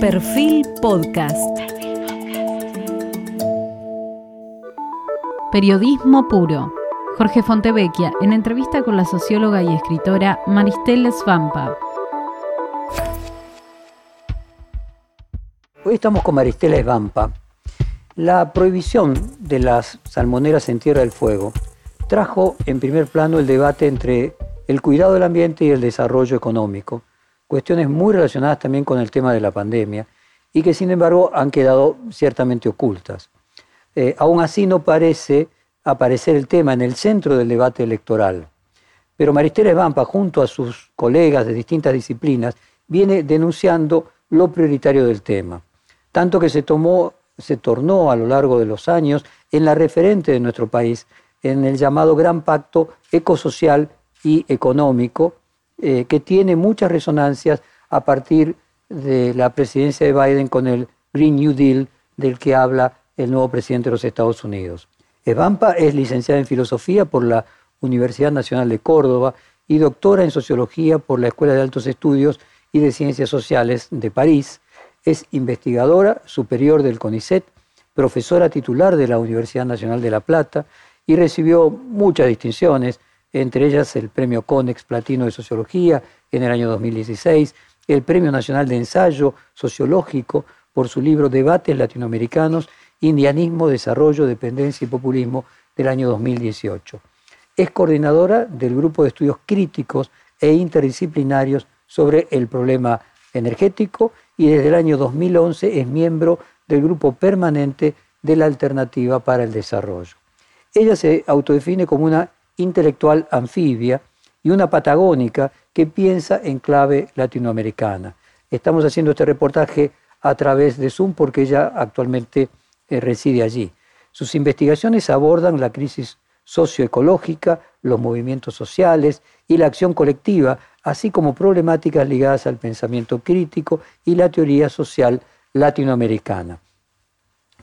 Perfil Podcast. Periodismo puro. Jorge Fontevecchia, en entrevista con la socióloga y escritora Maristela Svampa. Hoy estamos con Maristela Svampa. La prohibición de las salmoneras en Tierra del Fuego trajo en primer plano el debate entre el cuidado del ambiente y el desarrollo económico, cuestiones muy relacionadas también con el tema de la pandemia y que sin embargo han quedado ciertamente ocultas. Eh, aún así no parece aparecer el tema en el centro del debate electoral. Pero Maristela Esbampa, junto a sus colegas de distintas disciplinas, viene denunciando lo prioritario del tema, tanto que se, tomó, se tornó a lo largo de los años en la referente de nuestro país, en el llamado Gran Pacto Ecosocial y Económico, eh, que tiene muchas resonancias a partir de la presidencia de Biden con el Green New Deal del que habla el nuevo presidente de los Estados Unidos. Evampa es licenciada en Filosofía por la Universidad Nacional de Córdoba y doctora en Sociología por la Escuela de Altos Estudios y de Ciencias Sociales de París. Es investigadora superior del CONICET, profesora titular de la Universidad Nacional de La Plata y recibió muchas distinciones, entre ellas el Premio CONEX Platino de Sociología en el año 2016, el Premio Nacional de Ensayo Sociológico por su libro Debates Latinoamericanos, Indianismo, Desarrollo, Dependencia y Populismo del año 2018. Es coordinadora del Grupo de Estudios Críticos e Interdisciplinarios sobre el problema energético y desde el año 2011 es miembro del Grupo Permanente de la Alternativa para el Desarrollo. Ella se autodefine como una intelectual anfibia y una patagónica que piensa en clave latinoamericana. Estamos haciendo este reportaje a través de Zoom porque ella actualmente eh, reside allí. Sus investigaciones abordan la crisis socioecológica, los movimientos sociales y la acción colectiva, así como problemáticas ligadas al pensamiento crítico y la teoría social latinoamericana.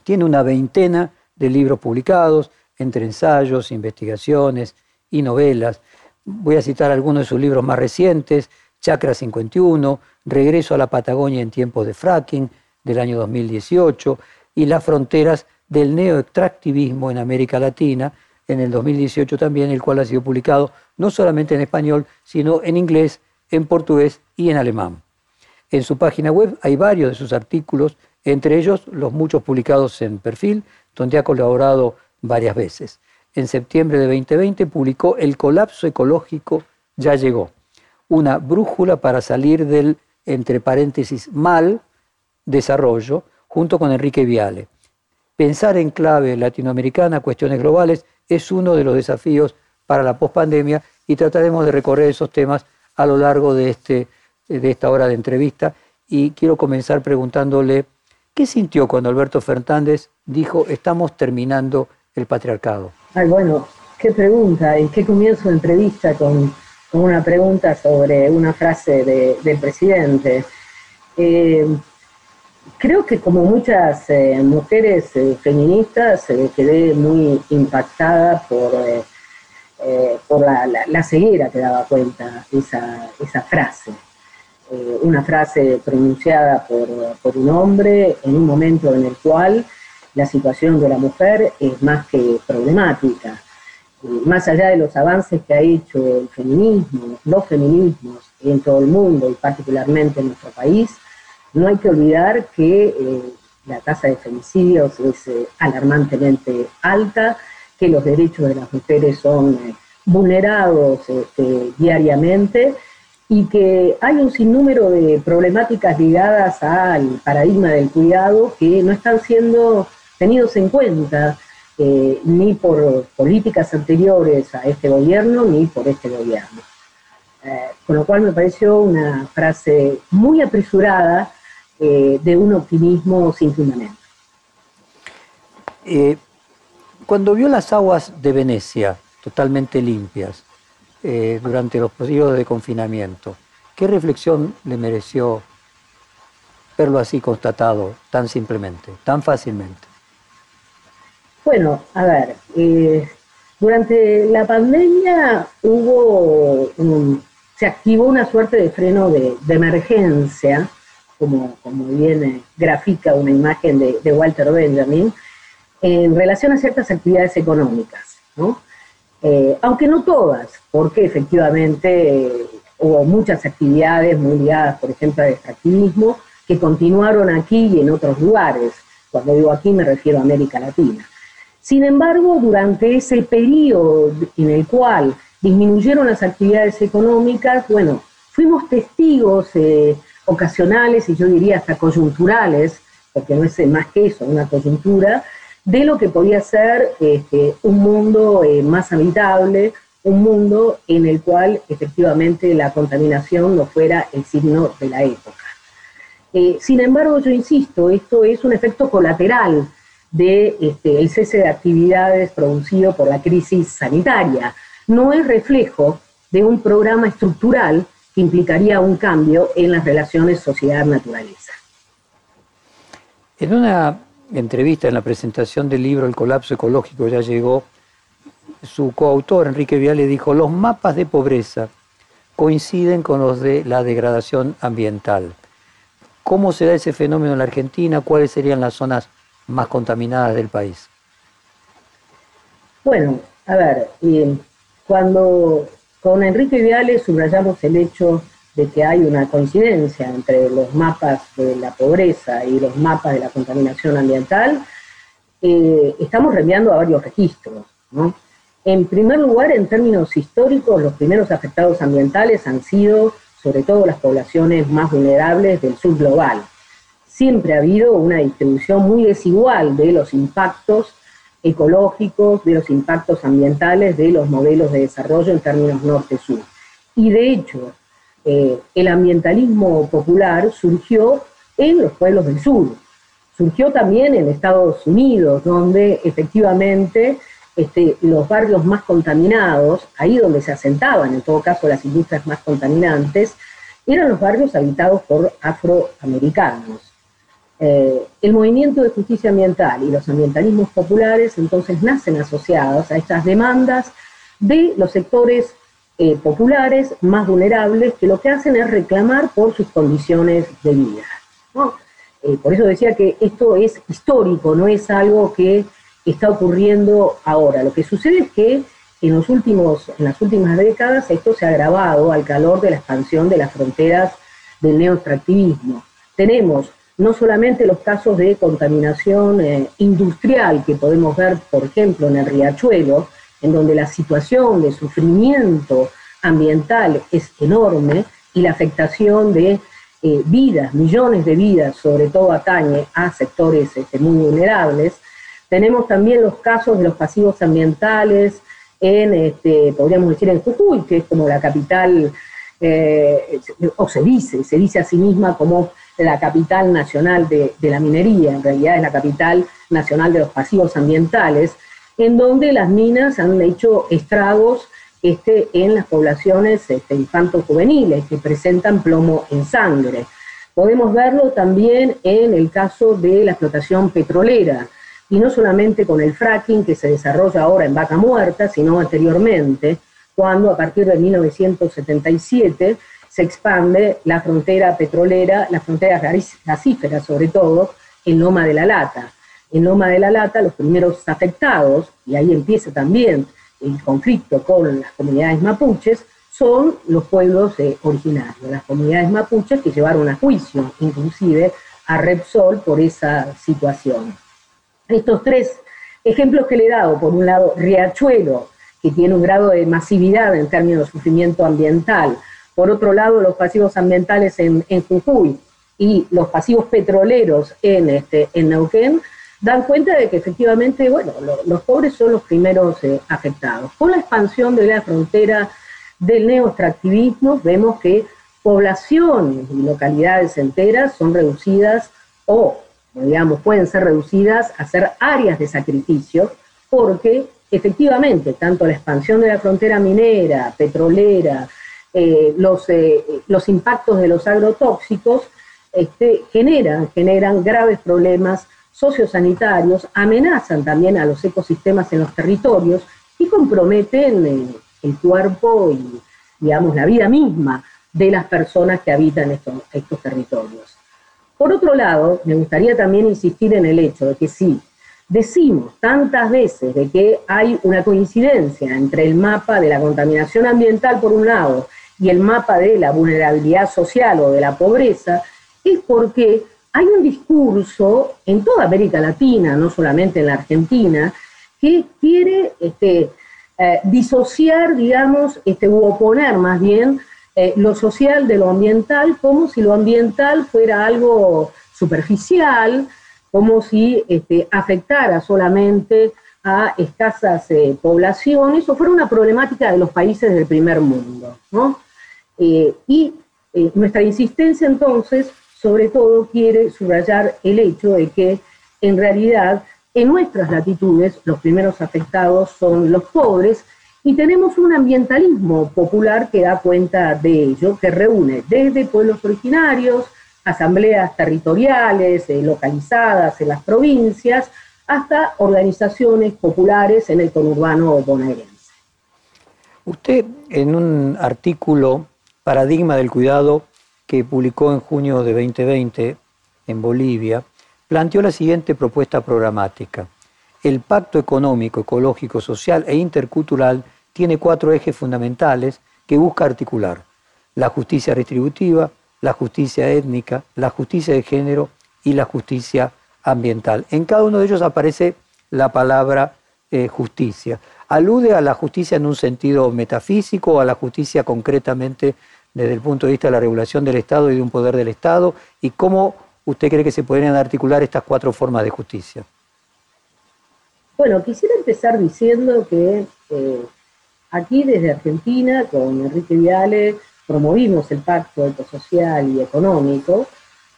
Tiene una veintena de libros publicados, entre ensayos, investigaciones y novelas. Voy a citar algunos de sus libros más recientes, Chakra 51, Regreso a la Patagonia en tiempos de fracking, del año 2018, y Las fronteras del neoextractivismo en América Latina, en el 2018 también, el cual ha sido publicado no solamente en español, sino en inglés, en portugués y en alemán. En su página web hay varios de sus artículos, entre ellos los muchos publicados en perfil, donde ha colaborado varias veces. En septiembre de 2020 publicó El colapso ecológico ya llegó, una brújula para salir del, entre paréntesis, mal desarrollo, junto con Enrique Viale. Pensar en clave latinoamericana, cuestiones globales, es uno de los desafíos para la pospandemia y trataremos de recorrer esos temas a lo largo de, este, de esta hora de entrevista. Y quiero comenzar preguntándole, ¿qué sintió cuando Alberto Fernández dijo, estamos terminando el patriarcado? Bueno, qué pregunta y qué comienzo de entrevista con, una pregunta sobre una frase del presidente. Eh, creo que como muchas eh, mujeres eh, feministas quedé muy impactada por, por la, ceguera que daba cuenta esa, esa frase. una frase pronunciada por, por un hombre en un momento en el cual la situación de la mujer es más que problemática. Más allá de los avances que ha hecho el feminismo, los feminismos en todo el mundo y particularmente en nuestro país, no hay que olvidar que eh, la tasa de femicidios es eh, alarmantemente alta, que los derechos de las mujeres son eh, vulnerados este, diariamente y que hay un sinnúmero de problemáticas ligadas al paradigma del cuidado que no están siendo tenidos en cuenta eh, ni por políticas anteriores a este gobierno ni por este gobierno. Eh, con lo cual me pareció una frase muy apresurada eh, de un optimismo sin fundamento. cuando vio las aguas de Venecia totalmente limpias durante los periodos de confinamiento, ¿qué reflexión le mereció verlo así constatado tan simplemente, tan fácilmente? Bueno, a ver, eh, durante la pandemia hubo, se activó una suerte de freno de, emergencia como, como bien grafica una imagen de, Walter Benjamin, en relación a ciertas actividades económicas, aunque no todas, porque efectivamente hubo muchas actividades muy ligadas, por ejemplo, al extractivismo, que continuaron aquí y en otros lugares. Cuando digo aquí me refiero a América Latina. Sin embargo, durante ese periodo en el cual disminuyeron las actividades económicas, bueno, fuimos testigos eh, ocasionales y yo diría hasta coyunturales, porque no es más que eso, una coyuntura, de lo que podía ser este, un mundo eh, más habitable, un mundo en el cual efectivamente la contaminación no fuera el signo de la época. Eh, sin embargo, yo insisto, esto es un efecto colateral del de, este, cese de actividades producido por la crisis sanitaria. No es reflejo de un programa estructural que implicaría un cambio en las relaciones sociedad-naturaleza. En una entrevista en la presentación del libro El colapso ecológico ya llegó, su coautor, Enrique Viale, dijo, los mapas de pobreza coinciden con los de la degradación ambiental. ¿Cómo se da ese fenómeno en la Argentina? ¿Cuáles serían las zonas más contaminadas del país? Bueno, a ver, cuando con Enrique Viale subrayamos el hecho de que hay una coincidencia entre los mapas de la pobreza y los mapas de la contaminación ambiental, eh, estamos reenviando a varios registros. ¿no? En primer lugar, en términos históricos, los primeros afectados ambientales han sido sobre todo las poblaciones más vulnerables del sur global. Siempre ha habido una distribución muy desigual de los impactos ecológicos, de los impactos ambientales, de los modelos de desarrollo en términos norte-sur. Y de hecho, eh, el ambientalismo popular surgió en los pueblos del sur. Surgió también en Estados Unidos, donde efectivamente este, los barrios más contaminados, ahí donde se asentaban en todo caso las industrias más contaminantes, eran los barrios habitados por afroamericanos. Eh, el movimiento de justicia ambiental y los ambientalismos populares entonces nacen asociados a estas demandas de los sectores eh, populares más vulnerables que lo que hacen es reclamar por sus condiciones de vida. Eh, por eso decía que esto es histórico, no es algo que está ocurriendo ahora. Lo que sucede es que en, los últimos, en las últimas décadas esto se ha agravado al calor de la expansión de las fronteras del neoextractivismo. Tenemos no solamente los casos de contaminación eh, industrial que podemos ver, por ejemplo, en el riachuelo, en donde la situación de sufrimiento ambiental es enorme y la afectación de eh, vidas, millones de vidas, sobre todo atañe a sectores este, muy vulnerables, tenemos también los casos de los pasivos ambientales en, este, podríamos decir, en Jujuy, que es como la capital, eh, o se dice, se dice a sí misma como la capital nacional de, la minería, en realidad es la capital nacional de los pasivos ambientales, en donde las minas han hecho estragos este, en las poblaciones este, infanto-juveniles que presentan plomo en sangre. Podemos verlo también en el caso de la explotación petrolera, y no solamente con el fracking que se desarrolla ahora en Vaca Muerta, sino anteriormente, cuando a partir de 1977 se expande la frontera petrolera, las fronteras gasíferas sobre todo, en Loma de la Lata. En Loma de la Lata los primeros afectados, y ahí empieza también el conflicto con las comunidades mapuches, son los pueblos eh, originarios, las comunidades mapuches que llevaron a juicio inclusive a Repsol por esa situación estos tres ejemplos que le he dado, por un lado, Riachuelo, que tiene un grado de masividad en términos de sufrimiento ambiental, por otro lado, los pasivos ambientales en, Jujuy y los pasivos petroleros en, este, en Neuquén, dan cuenta de que efectivamente, bueno, los pobres son los primeros eh, afectados. Con la expansión de la frontera del neoextractivismo, vemos que poblaciones y localidades enteras son reducidas o digamos, pueden ser reducidas a ser áreas de sacrificio, porque efectivamente, tanto la expansión de la frontera minera, petrolera, eh, los, eh, los impactos de los agrotóxicos este, generan, generan graves problemas sociosanitarios, amenazan también a los ecosistemas en los territorios y comprometen el, el cuerpo y, digamos, la vida misma de las personas que habitan estos, estos territorios. Por otro lado, me gustaría también insistir en el hecho de que sí, decimos tantas veces de que hay una coincidencia entre el mapa de la contaminación ambiental por un lado y el mapa de la vulnerabilidad social o de la pobreza, es porque hay un discurso en toda América Latina, no solamente en la Argentina, que quiere este, eh, disociar, digamos, este, u oponer más bien eh, lo social de lo ambiental, como si lo ambiental fuera algo superficial, como si este, afectara solamente a escasas eh, poblaciones o fuera una problemática de los países del primer mundo. Eh, y nuestra insistencia entonces, sobre todo, quiere subrayar el hecho de que en realidad en nuestras latitudes los primeros afectados son los pobres y tenemos un ambientalismo popular que da cuenta de ello, que reúne desde pueblos originarios, asambleas territoriales eh, localizadas en las provincias, hasta organizaciones populares en el conurbano bonaerense. Usted en un artículo, Paradigma del Cuidado, que publicó en junio de 2020 en Bolivia, planteó la siguiente propuesta programática. El pacto económico, ecológico, social e intercultural tiene cuatro ejes fundamentales que busca articular. La justicia retributiva, la justicia étnica, la justicia de género y la justicia ambiental. En cada uno de ellos aparece la palabra eh, justicia. ¿Alude a la justicia en un sentido metafísico o a la justicia concretamente desde el punto de vista de la regulación del Estado y de un poder del Estado? ¿Y cómo usted cree que se podrían articular estas cuatro formas de justicia? Bueno, quisiera empezar diciendo que eh, Aquí desde Argentina, con Enrique Viale, promovimos el pacto ecosocial y económico,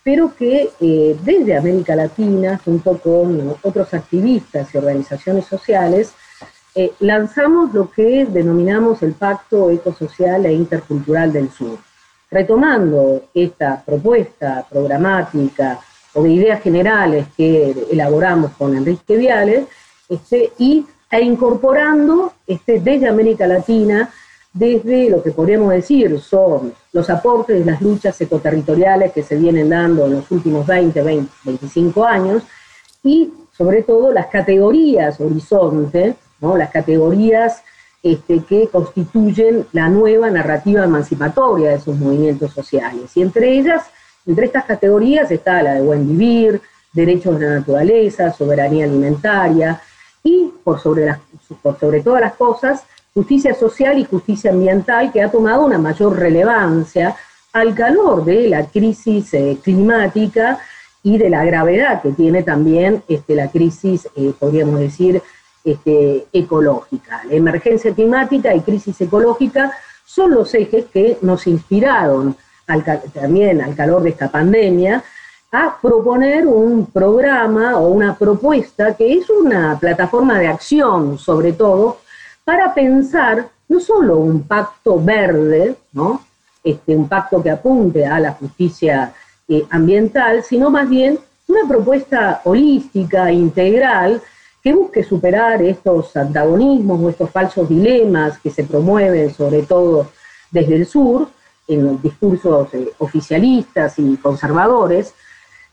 pero que eh, desde América Latina, junto con otros activistas y organizaciones sociales, eh, lanzamos lo que denominamos el Pacto Ecosocial e Intercultural del Sur. Retomando esta propuesta programática o de ideas generales que elaboramos con Enrique Viale, este, y e incorporando este, desde América Latina, desde lo que podríamos decir son los aportes de las luchas ecoterritoriales que se vienen dando en los últimos 20, 20 25 años, y sobre todo las categorías horizonte, las categorías este, que constituyen la nueva narrativa emancipatoria de esos movimientos sociales. Y entre ellas, entre estas categorías está la de buen vivir, derechos de la naturaleza, soberanía alimentaria, y por sobre, por sobre todas las cosas, justicia social y justicia ambiental que ha tomado una mayor relevancia al calor de la crisis eh, climática y de la gravedad que tiene también este, la crisis, eh, podríamos decir, este, ecológica. La emergencia climática y crisis ecológica son los ejes que nos inspiraron también al calor de esta pandemia, a proponer un programa o una propuesta que es una plataforma de acción, sobre todo, para pensar no solo un pacto verde, ¿no? Este, un pacto que apunte a la justicia eh, ambiental, sino más bien una propuesta holística, integral, que busque superar estos antagonismos o estos falsos dilemas que se promueven, sobre todo desde el sur, en discursos eh, oficialistas y conservadores,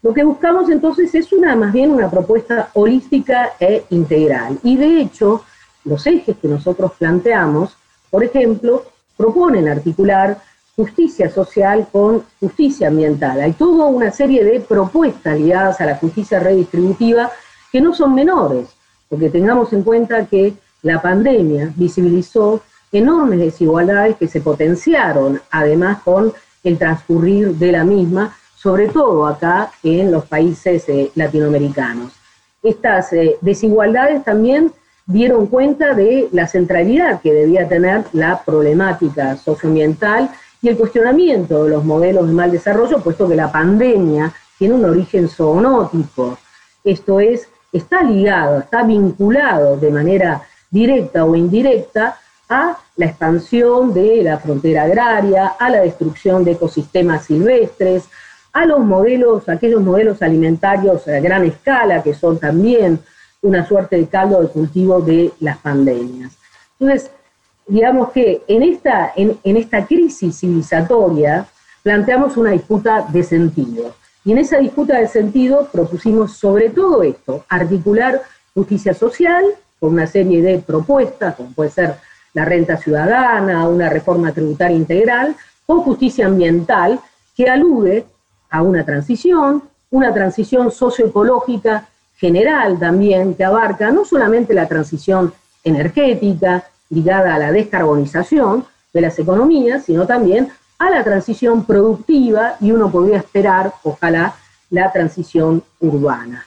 lo que buscamos entonces es una, más bien una propuesta holística e integral. Y de hecho, los ejes que nosotros planteamos, por ejemplo, proponen articular justicia social con justicia ambiental. Hay toda una serie de propuestas ligadas a la justicia redistributiva que no son menores, porque tengamos en cuenta que la pandemia visibilizó enormes desigualdades que se potenciaron además con el transcurrir de la misma sobre todo acá en los países eh, latinoamericanos. Estas eh, desigualdades también dieron cuenta de la centralidad que debía tener la problemática socioambiental y el cuestionamiento de los modelos de mal desarrollo, puesto que la pandemia tiene un origen zoonótico. Esto es, está ligado, está vinculado de manera directa o indirecta a la expansión de la frontera agraria, a la destrucción de ecosistemas silvestres, a los modelos, aquellos modelos alimentarios a gran escala, que son también una suerte de caldo de cultivo de las pandemias. Entonces, digamos que en esta, en, esta crisis civilizatoria planteamos una disputa de sentido. Y en esa disputa de sentido propusimos sobre todo esto, articular justicia social con una serie de propuestas, como puede ser la renta ciudadana, una reforma tributaria integral, o justicia ambiental, que alude a una transición, una transición socioecológica general también, que abarca no solamente la transición energética ligada a la descarbonización de las economías, sino también a la transición productiva y uno podría esperar, ojalá, la transición urbana.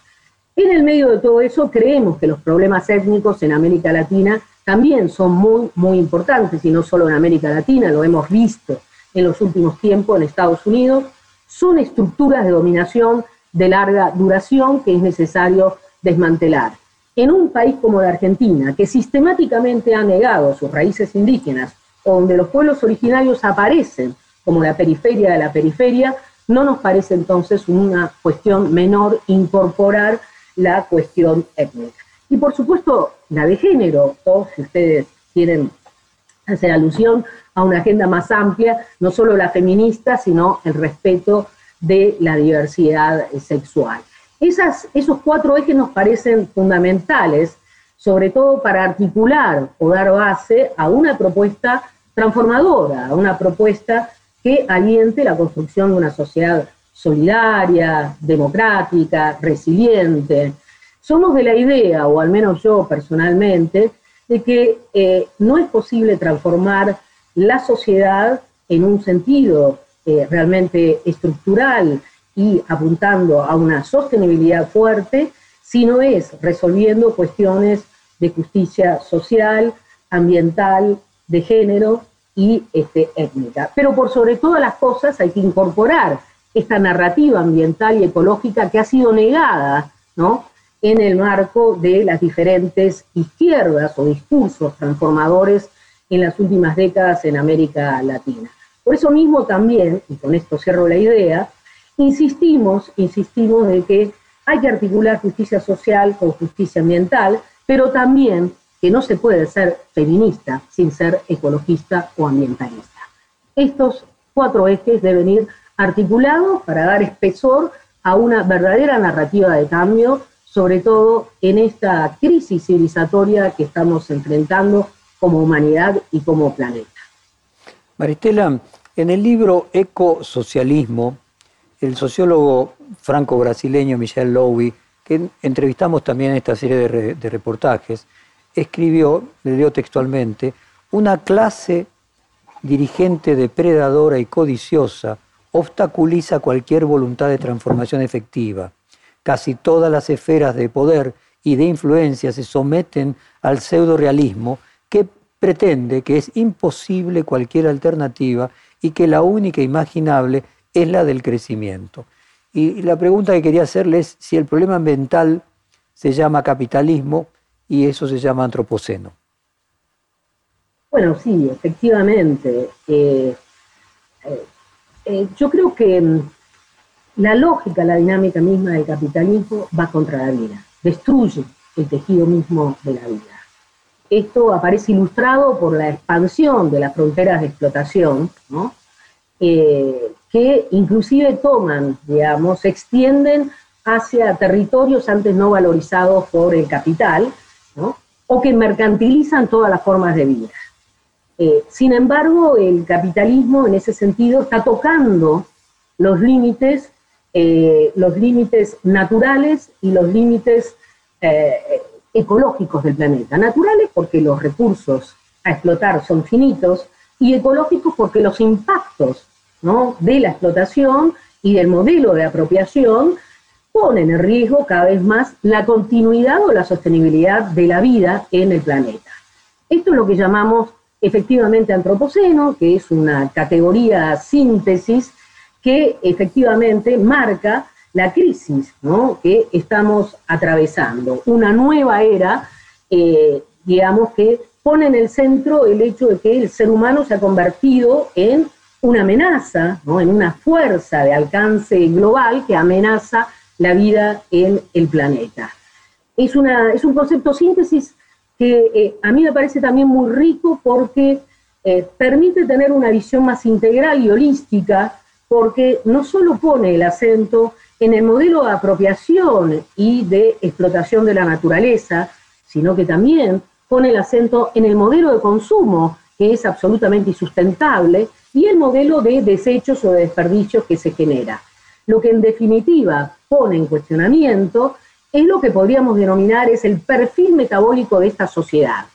En el medio de todo eso, creemos que los problemas étnicos en América Latina también son muy, muy importantes, y no solo en América Latina, lo hemos visto en los últimos tiempos en Estados Unidos, son estructuras de dominación de larga duración que es necesario desmantelar. En un país como la Argentina, que sistemáticamente ha negado sus raíces indígenas, donde los pueblos originarios aparecen como la periferia de la periferia, no nos parece entonces una cuestión menor incorporar la cuestión étnica. Y por supuesto, la de género, o si ustedes quieren hacer alusión a una agenda más amplia, no solo la feminista, sino el respeto de la diversidad sexual. Esos cuatro ejes nos parecen fundamentales, sobre todo para articular o dar base a una propuesta transformadora, una propuesta que aliente la construcción de una sociedad solidaria, democrática, resiliente. Somos de la idea, o al menos yo personalmente, de que eh, no es posible transformar la sociedad en un sentido eh, realmente estructural y apuntando a una sostenibilidad fuerte, sino es resolviendo cuestiones de justicia social, ambiental, de género y este, étnica. Pero por sobre todas las cosas hay que incorporar esta narrativa ambiental y ecológica que ha sido negada ¿no? en el marco de las diferentes izquierdas o discursos transformadores en las últimas décadas en América Latina. Por eso mismo también, y con esto cierro la idea, insistimos, insistimos de que hay que articular justicia social con justicia ambiental, pero también que no se puede ser feminista sin ser ecologista o ambientalista. Estos cuatro ejes deben ir articulados para dar espesor a una verdadera narrativa de cambio, sobre todo en esta crisis civilizatoria que estamos enfrentando como humanidad y como planeta. Maristela, en el libro Ecosocialismo, el sociólogo franco-brasileño Michel Lowy, que entrevistamos también en esta serie de, reportajes, escribió, le leo textualmente, una clase dirigente depredadora y codiciosa obstaculiza cualquier voluntad de transformación efectiva. Casi todas las esferas de poder y de influencia se someten al pseudo-realismo que pretende que es imposible cualquier alternativa y que la única imaginable es la del crecimiento. Y la pregunta que quería hacerle es si el problema ambiental se llama capitalismo y eso se llama antropoceno. Bueno, sí, efectivamente. Eh, eh, eh, yo creo que mm, la lógica, la dinámica misma del capitalismo va contra la vida, destruye el tejido mismo de la vida. Esto aparece ilustrado por la expansión de las fronteras de explotación, ¿no? que inclusive toman, digamos, se extienden hacia territorios antes no valorizados por el capital, o que mercantilizan todas las formas de vida. Eh, sin embargo, el capitalismo en ese sentido está tocando los límites, eh, los límites naturales y los límites eh, ecológicos del planeta. Naturales porque los recursos a explotar son finitos y ecológicos porque los impactos de la explotación y del modelo de apropiación ponen en riesgo cada vez más la continuidad o la sostenibilidad de la vida en el planeta. Esto es lo que llamamos efectivamente antropoceno, que es una categoría síntesis que efectivamente marca la crisis que estamos atravesando, una nueva era, eh, digamos, que pone en el centro el hecho de que el ser humano se ha convertido en una amenaza, en una fuerza de alcance global que amenaza la vida en el planeta. Es, una, es un concepto síntesis que eh, a mí me parece también muy rico porque eh, permite tener una visión más integral y holística, porque no solo pone el acento en el modelo de apropiación y de explotación de la naturaleza, sino que también pone el acento en el modelo de consumo, que es absolutamente insustentable, y el modelo de desechos o de desperdicios que se genera. Lo que en definitiva pone en cuestionamiento es lo que podríamos denominar es el perfil metabólico de esta sociedad.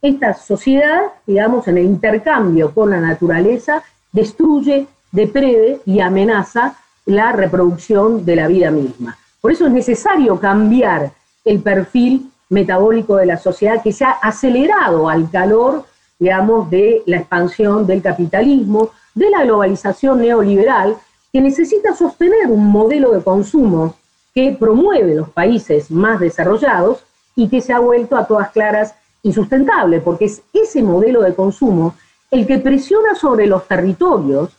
Esta sociedad, digamos, en el intercambio con la naturaleza, destruye, deprede y amenaza la reproducción de la vida misma. Por eso es necesario cambiar el perfil metabólico de la sociedad que se ha acelerado al calor, digamos, de la expansión del capitalismo, de la globalización neoliberal, que necesita sostener un modelo de consumo que promueve los países más desarrollados y que se ha vuelto a todas claras insustentable, porque es ese modelo de consumo el que presiona sobre los territorios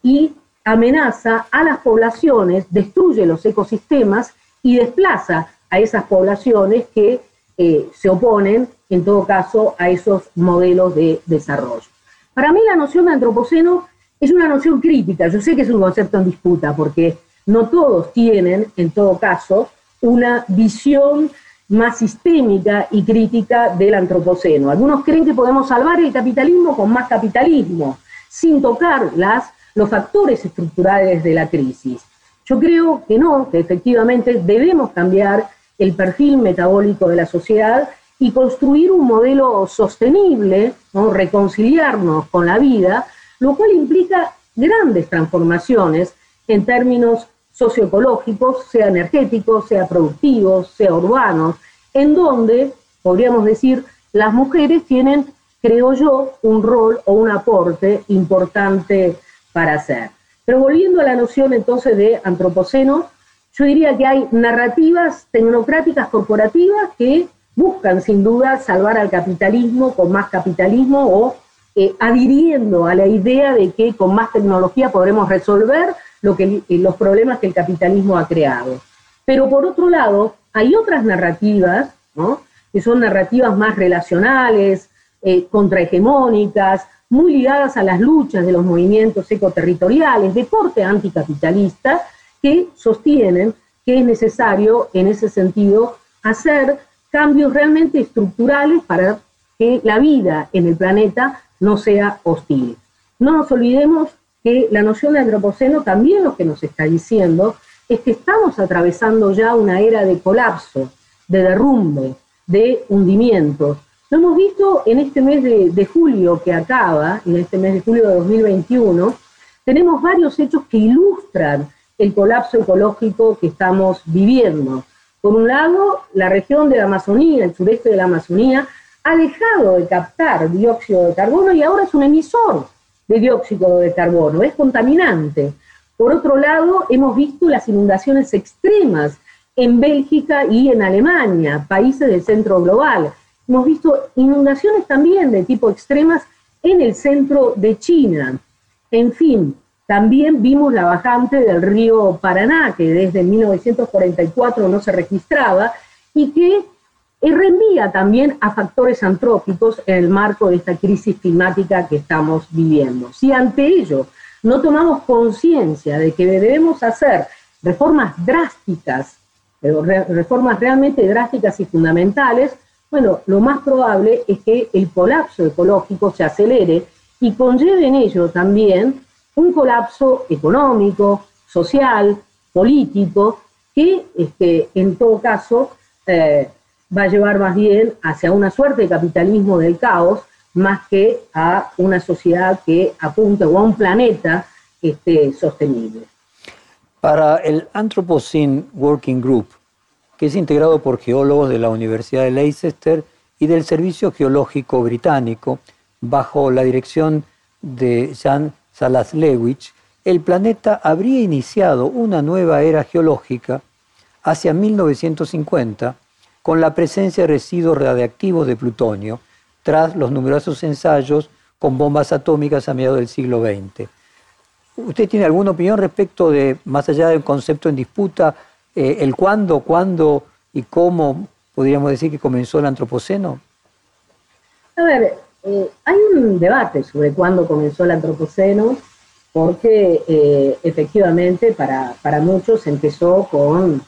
y amenaza a las poblaciones, destruye los ecosistemas y desplaza a esas poblaciones que eh, se oponen, en todo caso, a esos modelos de desarrollo. Para mí la noción de antropoceno es una noción crítica, yo sé que es un concepto en disputa, porque no todos tienen, en todo caso, una visión más sistémica y crítica del antropoceno. Algunos creen que podemos salvar el capitalismo con más capitalismo, sin tocar las, los factores estructurales de la crisis. Yo creo que no, que efectivamente debemos cambiar el perfil metabólico de la sociedad y construir un modelo sostenible, ¿no? reconciliarnos con la vida, lo cual implica grandes transformaciones en términos socioecológicos, sea energéticos, sea productivos, sea urbanos, en donde, podríamos decir, las mujeres tienen, creo yo, un rol o un aporte importante para hacer. Pero volviendo a la noción entonces de antropoceno, yo diría que hay narrativas tecnocráticas corporativas que buscan sin duda salvar al capitalismo con más capitalismo o eh, adhiriendo a la idea de que con más tecnología podremos resolver eh, los problemas que el capitalismo ha creado. Pero por otro lado, hay otras narrativas, que son narrativas más relacionales, eh, contrahegemónicas, muy ligadas a las luchas de los movimientos ecoterritoriales, de corte anticapitalista, que sostienen que es necesario, en ese sentido, hacer cambios realmente estructurales para que la vida en el planeta no sea hostil. No nos olvidemos que la noción de antropoceno también lo que nos está diciendo es que estamos atravesando ya una era de colapso, de derrumbe, de hundimiento. Lo hemos visto en este mes de, de, julio que acaba, en este mes de julio de 2021, tenemos varios hechos que ilustran el colapso ecológico que estamos viviendo. Por un lado, la región de la Amazonía, el sureste de la Amazonía, ha dejado de captar dióxido de carbono y ahora es un emisor de dióxido de carbono, es contaminante. Por otro lado, hemos visto las inundaciones extremas en Bélgica y en Alemania, países del centro global. Hemos visto inundaciones también de tipo extremas en el centro de China. En fin, también vimos la bajante del río Paraná, que desde 1944 no se registraba y que reenvía también a factores antrópicos en el marco de esta crisis climática que estamos viviendo. Si ante ello no tomamos conciencia de que debemos hacer reformas drásticas, reformas realmente drásticas y fundamentales, bueno, lo más probable es que el colapso ecológico se acelere y conlleve en ello también un colapso económico, social, político, que este, en todo caso eh, va a llevar más bien hacia una suerte de capitalismo del caos, más que a una sociedad que apunte o a un planeta que esté sostenible. Para el Anthropocene Working Group, que es integrado por geólogos de la Universidad de Leicester y del Servicio Geológico Británico, bajo la dirección de Jan Salaslewicz, el planeta habría iniciado una nueva era geológica hacia 1950 con la presencia de residuos radiactivos de plutonio, tras los numerosos ensayos con bombas atómicas a mediados del siglo XX. ¿Usted tiene alguna opinión respecto de, más allá del concepto en disputa, eh, el cuándo, cuándo y cómo podríamos decir que comenzó el antropoceno? A ver, eh, hay un debate sobre cuándo comenzó el antropoceno. porque eh, efectivamente para, muchos empezó con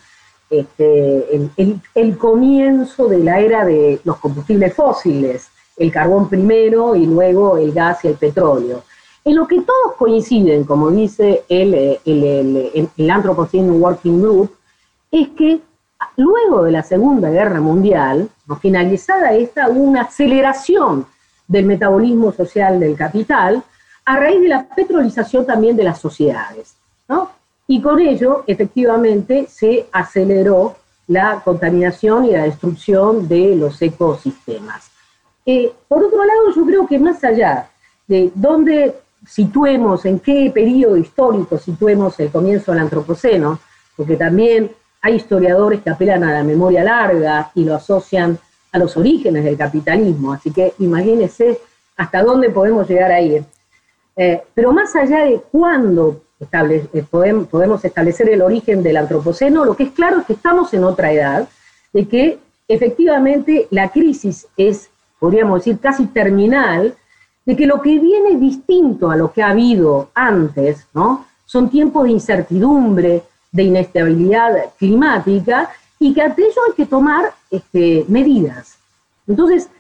este, el, comienzo de la era de los combustibles fósiles, el carbón primero y luego el gas y el petróleo. En lo que todos coinciden, como dice el, el, el Anthropocene Working Group, es que luego de la Segunda Guerra Mundial, finalizada esta, hubo una aceleración del metabolismo social del capital, a raíz de la petrolización también de las sociedades. ¿no? Y con ello, efectivamente, se aceleró la contaminación y la destrucción de los ecosistemas. Eh, por otro lado, yo creo que más allá de dónde situemos, en qué periodo histórico situemos el comienzo del Antropoceno, porque también hay historiadores que apelan a la memoria larga y lo asocian a los orígenes del capitalismo, así que imagínense hasta dónde podemos llegar a ir. Eh, pero más allá de cuándo eh, podemos, establecer el origen del antropoceno, lo que es claro es que estamos en otra edad, de que efectivamente la crisis es, podríamos decir, casi terminal, de que lo que viene distinto a lo que ha habido antes, ¿no? Son tiempos de incertidumbre, de inestabilidad climática, y que ante ello hay que tomar este, medidas. Entonces,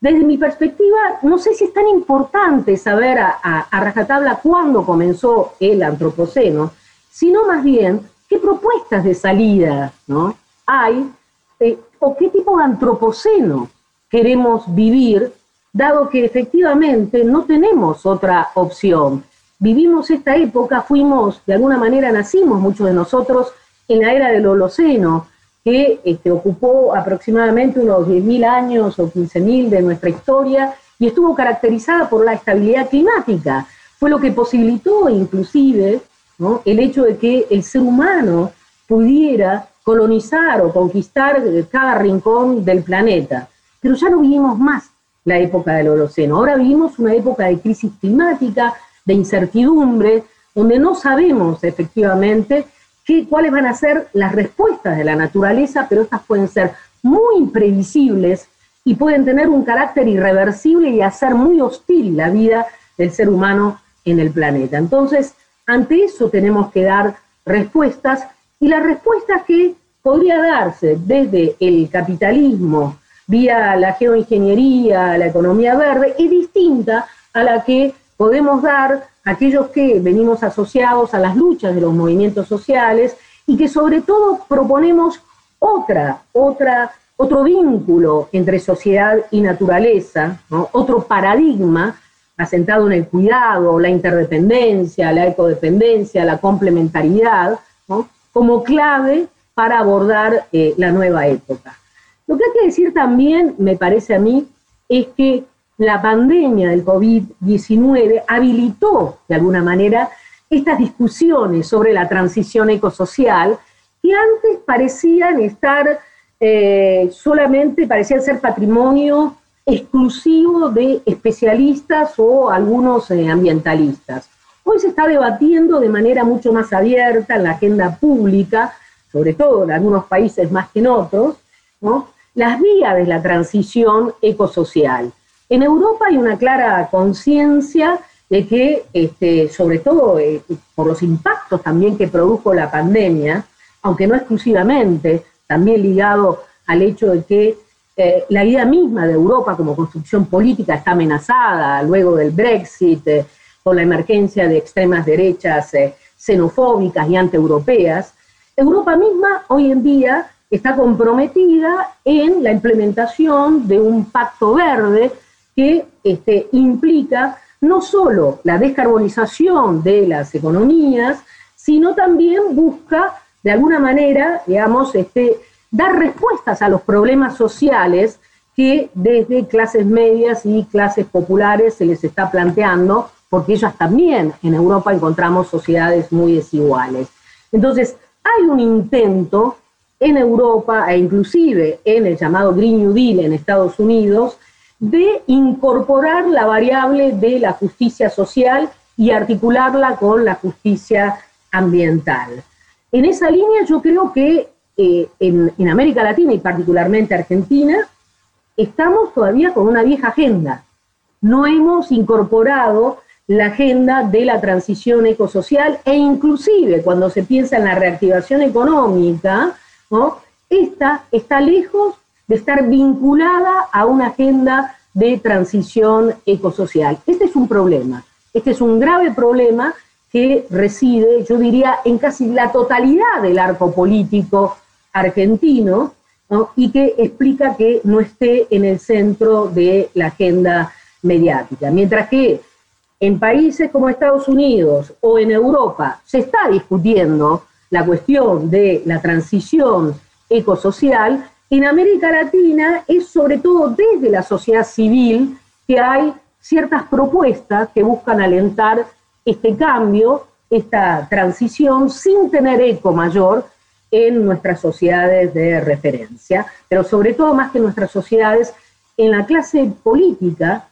desde mi perspectiva, no sé si es tan importante saber a, rajatabla cuándo comenzó el antropoceno, sino más bien qué propuestas de salida ¿no? hay eh, o qué tipo de antropoceno queremos vivir, dado que efectivamente no tenemos otra opción. Vivimos esta época, fuimos, de alguna manera nacimos muchos de nosotros en la era del Holoceno, que este, ocupó aproximadamente unos 10.000 años o 15.000 de nuestra historia y estuvo caracterizada por la estabilidad climática. Fue lo que posibilitó inclusive el hecho de que el ser humano pudiera colonizar o conquistar cada rincón del planeta. Pero ya no vivimos más la época del Holoceno. Ahora vivimos una época de crisis climática, de incertidumbre, donde no sabemos efectivamente cuáles van a ser las respuestas de la naturaleza, pero estas pueden ser muy imprevisibles y pueden tener un carácter irreversible y hacer muy hostil la vida del ser humano en el planeta. Entonces, ante eso tenemos que dar respuestas y las respuestas que podría darse desde el capitalismo, vía la geoingeniería, la economía verde, es distinta a la que podemos dar aquellos que venimos asociados a las luchas de los movimientos sociales y que sobre todo proponemos otra, otra, otro vínculo entre sociedad y naturaleza, otro paradigma asentado en el cuidado, la interdependencia, la ecodependencia, la complementariedad, como clave para abordar eh, la nueva época. Lo que hay que decir también, me parece a mí, es que la pandemia del COVID-19 habilitó de alguna manera estas discusiones sobre la transición ecosocial que antes parecían estar eh, solamente, parecían ser patrimonio exclusivo de especialistas o algunos eh, ambientalistas. Hoy se está debatiendo de manera mucho más abierta en la agenda pública, sobre todo en algunos países más que en otros, las vías de la transición ecosocial. En Europa hay una clara conciencia de que, este, sobre todo eh, por los impactos también que produjo la pandemia, aunque no exclusivamente, también ligado al hecho de que eh, la idea misma de Europa como construcción política está amenazada luego del Brexit, eh, por la emergencia de extremas derechas xenofóbicas y antieuropeas, Europa misma hoy en día está comprometida en la implementación de un pacto verde que este, implica no solo la descarbonización de las economías, sino también busca, de alguna manera, digamos, este, dar respuestas a los problemas sociales que desde clases medias y clases populares se les está planteando, porque ellas también en Europa encontramos sociedades muy desiguales. Entonces, hay un intento en Europa e inclusive en el llamado Green New Deal en Estados Unidos de incorporar la variable de la justicia social y articularla con la justicia ambiental. En esa línea yo creo que eh, en, América Latina y particularmente Argentina, estamos todavía con una vieja agenda. No hemos incorporado la agenda de la transición ecosocial e inclusive cuando se piensa en la reactivación económica, esta está lejos de estar vinculada a una agenda de transición ecosocial. Este es un problema, este es un grave problema que reside, yo diría, en casi la totalidad del arco político argentino y que explica que no esté en el centro de la agenda mediática. Mientras que en países como Estados Unidos o en Europa se está discutiendo la cuestión de la transición ecosocial, en América Latina es sobre todo desde la sociedad civil que hay ciertas propuestas que buscan alentar este cambio, esta transición, sin tener eco mayor en nuestras sociedades de referencia, pero sobre todo más que en nuestras sociedades, en la clase política,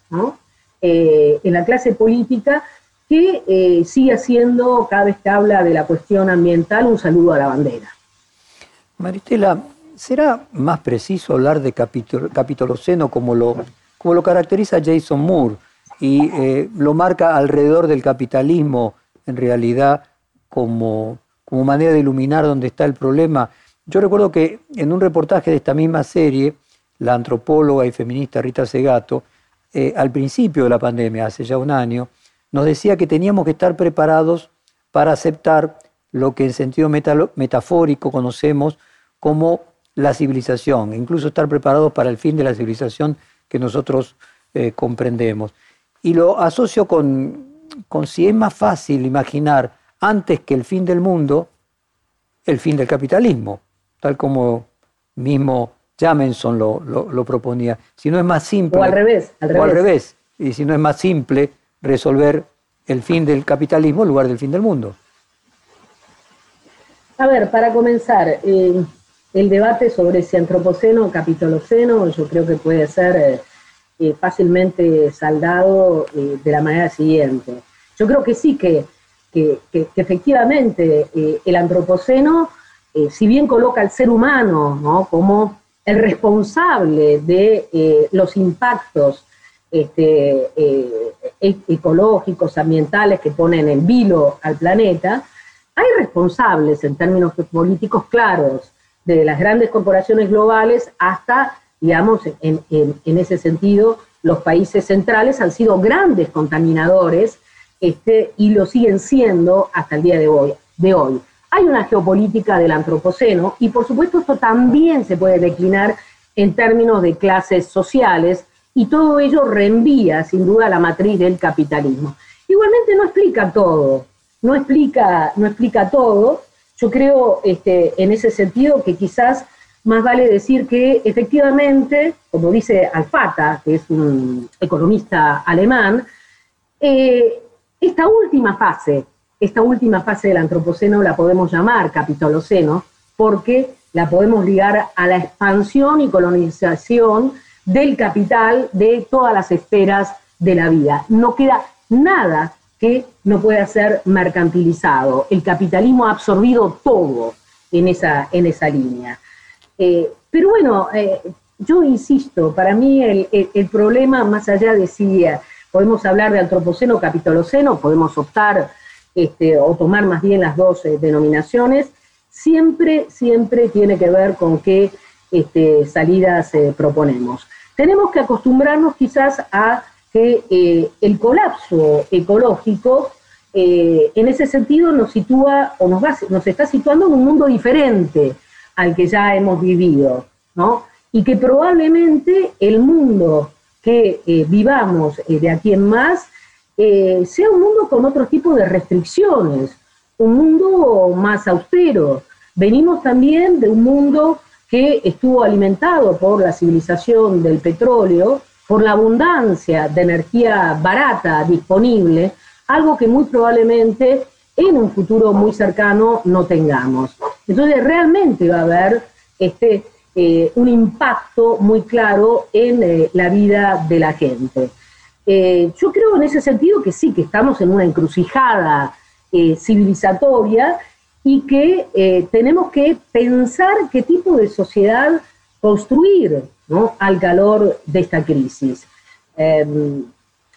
eh, en la clase política que eh, sigue haciendo, cada vez que habla de la cuestión ambiental, un saludo a la bandera. Maristela, ¿será más preciso hablar de capitoloceno como lo, como lo caracteriza Jason Moore y eh, lo marca alrededor del capitalismo en realidad como como manera de iluminar dónde está el problema. Yo recuerdo que en un reportaje de esta misma serie, la antropóloga y feminista Rita Segato, eh, al principio de la pandemia, hace ya un año, nos decía que teníamos que estar preparados para aceptar lo que en sentido metafórico conocemos como la civilización, incluso estar preparados para el fin de la civilización que nosotros eh, comprendemos. Y lo asocio con, con si es más fácil imaginar antes que el fin del mundo, el fin del capitalismo, tal como mismo Jamenson lo, lo, proponía. Si no es más simple. O al revés. Al o al revés. Y si no es más simple resolver el fin del capitalismo en lugar del fin del mundo. A ver, para comenzar, eh, el debate sobre si antropoceno o capitoloceno, yo creo que puede ser eh, eh, fácilmente saldado de la manera siguiente. Yo creo que sí que que, efectivamente eh, el antropoceno, eh, si bien coloca al ser humano como el responsable de eh, los impactos este, e, ecológicos, ambientales que ponen en vilo al planeta, hay responsables en términos políticos claros, de las grandes corporaciones globales hasta, digamos, en, en ese sentido, los países centrales han sido grandes contaminadores este, y lo siguen siendo hasta el día de hoy. Hay una geopolítica del antropoceno y por supuesto esto también se puede declinar en términos de clases sociales y todo ello reenvía sin duda la matriz del capitalismo. Igualmente no explica todo, no explica, no explica todo. Yo creo este, en ese sentido que quizás más vale decir que efectivamente, como dice Alfata, que es un economista alemán, eh, esta última fase, esta última fase del antropoceno la podemos llamar capitoloceno porque la podemos ligar a la expansión y colonización del capital de todas las esferas de la vida. No queda nada que no pueda ser mercantilizado. El capitalismo ha absorbido todo en esa, en esa línea. Eh, pero bueno, eh, yo insisto, para mí el, el, problema, más allá de si podemos hablar de antropoceno o capitoloceno, podemos optar este, o tomar más bien las dos eh, denominaciones, siempre, siempre tiene que ver con qué este, salidas eh, proponemos. Tenemos que acostumbrarnos quizás a que eh, el colapso ecológico en ese sentido nos sitúa o nos, nos está situando en un mundo diferente al que ya hemos vivido, ¿no? Y que probablemente el mundo que eh, vivamos eh, de aquí en más eh, sea un mundo con otro tipo de restricciones, un mundo más austero. Venimos también de un mundo que estuvo alimentado por la civilización del petróleo, por la abundancia de energía barata disponible, algo que muy probablemente en un futuro muy cercano no tengamos. Entonces realmente va a haber este, eh, un impacto muy claro en eh, la vida de la gente. Eh, yo creo en ese sentido que sí, que estamos en una encrucijada civilizatoria y que tenemos que pensar qué tipo de sociedad construir al calor de esta crisis. Em,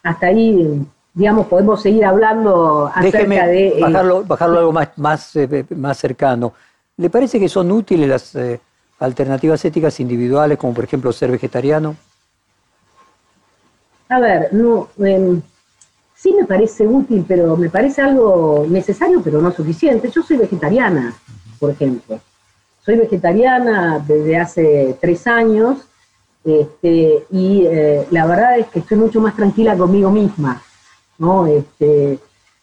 hasta ahí digamos, podemos seguir hablando acerca de... Eh, bajarlo, bajarlo algo más, más, eh, más cercano. ¿Le parece que son útiles las eh, alternativas éticas individuales, como por ejemplo ser vegetariano? A ver, no, em, sí me parece útil, pero me parece algo necesario, pero no suficiente. Yo soy vegetariana, por ejemplo. Soy vegetariana desde hace tres años este, y la verdad es que estoy mucho más tranquila conmigo misma. ¿no? Este,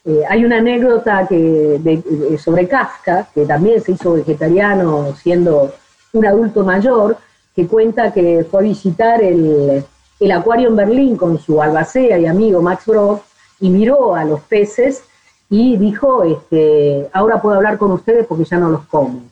eh, hay una anécdota que, sobre Kafka, que también se hizo vegetariano siendo un adulto mayor, que cuenta que fue a visitar el, acuario en Berlín con su albacea y amigo Max Brod y miró a los peces y dijo, este, ahora puedo hablar con ustedes porque ya no los como.